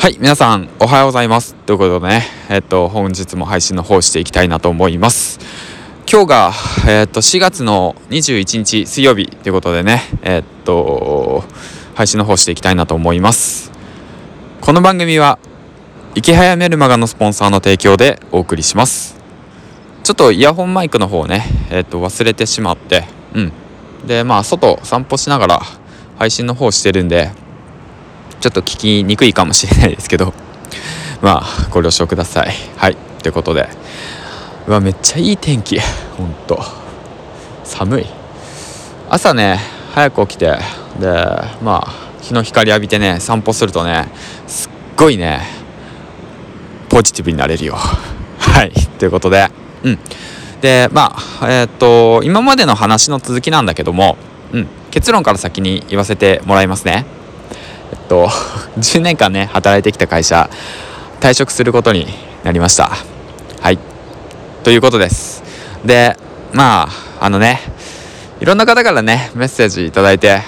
はい、皆さん、おはようございます。ということでね、えっと、本日も配信の方していきたいなと思います。今日が、えっと、4月の21日水曜日ということでね、えっと、配信の方していきたいなと思います。この番組は、池早メルマガのスポンサーの提供でお送りします。ちょっとイヤホンマイクの方ね、えっと、忘れてしまって、うん。で、まあ、外散歩しながら配信の方してるんで、ちょっと聞きにくいかもしれないですけど まあご了承ください。はい。ということで。うわめっちゃいい天気。ほんと。寒い。朝ね早く起きて。でまあ日の光浴びてね散歩するとねすっごいねポジティブになれるよ。はい。ということで。うん。でまあえー、っと今までの話の続きなんだけども、うん、結論から先に言わせてもらいますね。えっと 10年間ね働いてきた会社退職することになりました。はい。ということです。でまああのねいろんな方からねメッセージ頂いて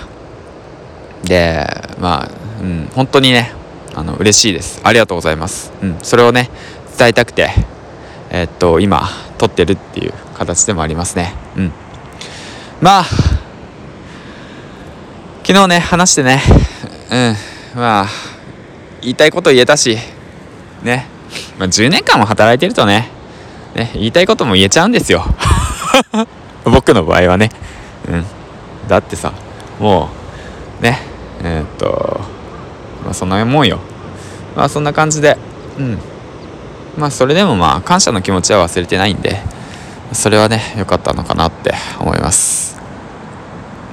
でまあうん本当にねあの嬉しいです。ありがとうございます、うん、それをね伝えたくてえ、っと今撮ってるっていう形でもありますね。うん。まあ昨日ね話してねうん。まあ言いたいこと言えたしね、まあ、10年間も働いてるとね。ね言いたいことも言えちゃうんですよ。僕の場合はね。うん。だってさもうねえー、っとまあそんなもんよ。まあそんな感じで。うん。まあそれでもまあ感謝の気持ちは忘れてないんで。それはね良かったのかなって思います。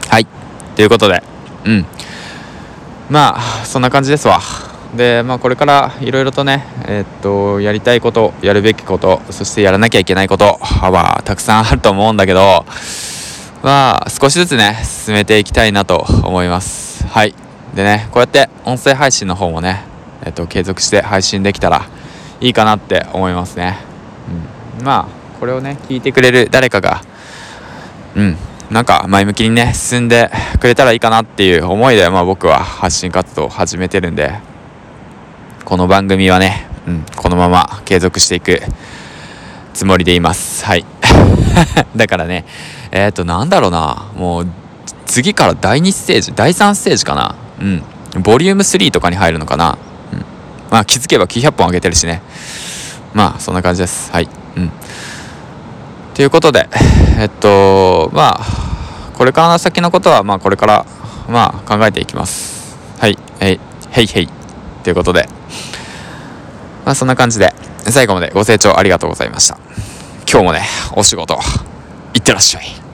はい。ということで。うん。まあそんな感じですわ。でまあこれからいろいろとねえー、っとやりたいことやるべきことそしてやらなきゃいけないことはたくさんあると思うんだけどまあ少しずつね進めていきたいなと思います。はい。でねこうやって音声配信の方もねえー、っと継続して配信できたらいいかなって思いますね、うん、まあこれをね聞いてくれる誰かがうん。なんか前向きにね進んでくれたらいいかなっていう思いで、まあ、僕は発信活動を始めてるんでこの番組はね、うん、このまま継続していくつもりでいます。はい。だからねえっ、ー、となんだろうなもう次から第2ステージ第3ステージかな。うん。ボリューム3とかに入るのかな、うん、まあ気づけば900本上げてるしね。まあそんな感じです。はい。ということで、えっと、まあ、これから先のことは、まあ、これから、まあ、考えていきます。はい、えい、へいへい。ということで、まあ、そんな感じで、最後までご清聴ありがとうございました。今日もね、お仕事、いってらっしゃい。